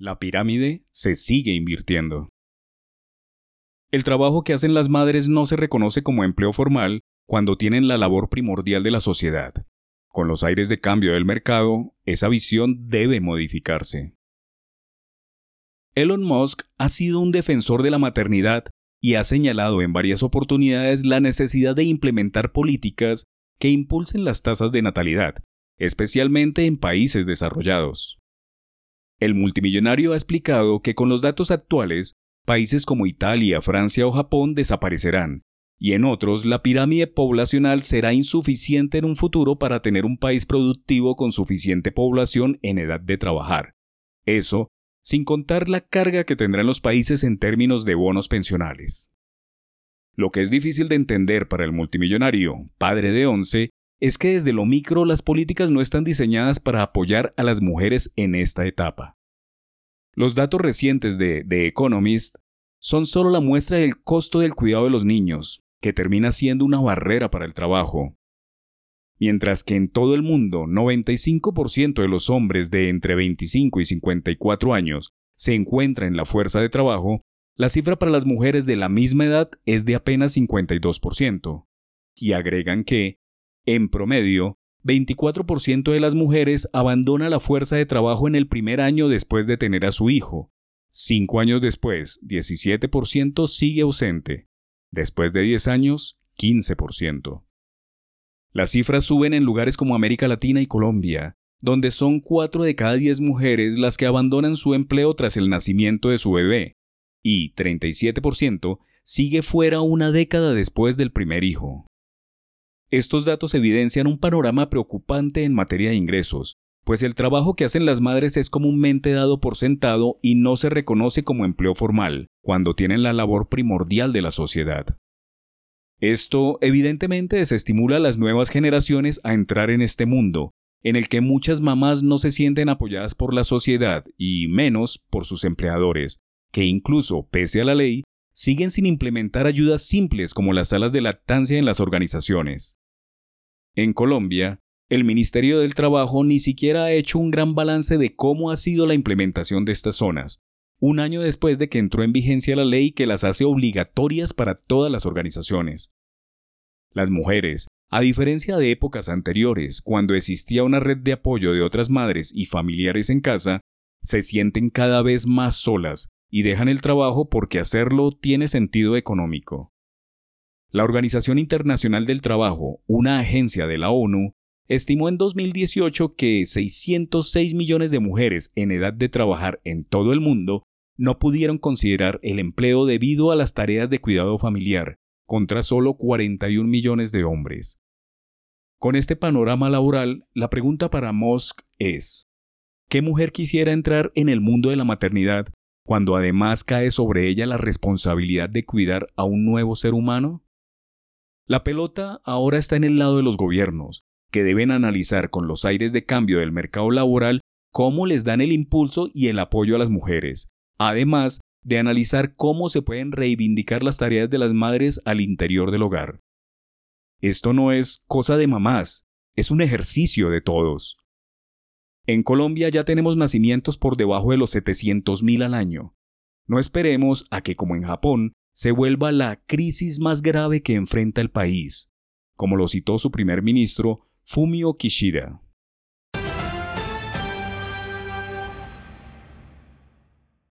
La pirámide se sigue invirtiendo. El trabajo que hacen las madres no se reconoce como empleo formal cuando tienen la labor primordial de la sociedad. Con los aires de cambio del mercado, esa visión debe modificarse. Elon Musk ha sido un defensor de la maternidad y ha señalado en varias oportunidades la necesidad de implementar políticas que impulsen las tasas de natalidad, especialmente en países desarrollados. El multimillonario ha explicado que con los datos actuales, países como Italia, Francia o Japón desaparecerán, y en otros la pirámide poblacional será insuficiente en un futuro para tener un país productivo con suficiente población en edad de trabajar. Eso sin contar la carga que tendrán los países en términos de bonos pensionales. Lo que es difícil de entender para el multimillonario, padre de once, es que desde lo micro las políticas no están diseñadas para apoyar a las mujeres en esta etapa. Los datos recientes de The Economist son solo la muestra del costo del cuidado de los niños, que termina siendo una barrera para el trabajo, Mientras que en todo el mundo 95% de los hombres de entre 25 y 54 años se encuentran en la fuerza de trabajo, la cifra para las mujeres de la misma edad es de apenas 52%. Y agregan que, en promedio, 24% de las mujeres abandona la fuerza de trabajo en el primer año después de tener a su hijo. Cinco años después, 17% sigue ausente. Después de 10 años, 15%. Las cifras suben en lugares como América Latina y Colombia, donde son 4 de cada 10 mujeres las que abandonan su empleo tras el nacimiento de su bebé, y 37% sigue fuera una década después del primer hijo. Estos datos evidencian un panorama preocupante en materia de ingresos, pues el trabajo que hacen las madres es comúnmente dado por sentado y no se reconoce como empleo formal, cuando tienen la labor primordial de la sociedad. Esto evidentemente desestimula a las nuevas generaciones a entrar en este mundo, en el que muchas mamás no se sienten apoyadas por la sociedad y menos por sus empleadores, que incluso, pese a la ley, siguen sin implementar ayudas simples como las salas de lactancia en las organizaciones. En Colombia, el Ministerio del Trabajo ni siquiera ha hecho un gran balance de cómo ha sido la implementación de estas zonas, un año después de que entró en vigencia la ley que las hace obligatorias para todas las organizaciones. Las mujeres, a diferencia de épocas anteriores, cuando existía una red de apoyo de otras madres y familiares en casa, se sienten cada vez más solas y dejan el trabajo porque hacerlo tiene sentido económico. La Organización Internacional del Trabajo, una agencia de la ONU, estimó en 2018 que 606 millones de mujeres en edad de trabajar en todo el mundo no pudieron considerar el empleo debido a las tareas de cuidado familiar, contra solo 41 millones de hombres. Con este panorama laboral, la pregunta para Musk es, ¿qué mujer quisiera entrar en el mundo de la maternidad cuando además cae sobre ella la responsabilidad de cuidar a un nuevo ser humano? La pelota ahora está en el lado de los gobiernos, que deben analizar con los aires de cambio del mercado laboral cómo les dan el impulso y el apoyo a las mujeres, además de analizar cómo se pueden reivindicar las tareas de las madres al interior del hogar. Esto no es cosa de mamás, es un ejercicio de todos. En Colombia ya tenemos nacimientos por debajo de los 700.000 al año. No esperemos a que, como en Japón, se vuelva la crisis más grave que enfrenta el país, como lo citó su primer ministro Fumio Kishida.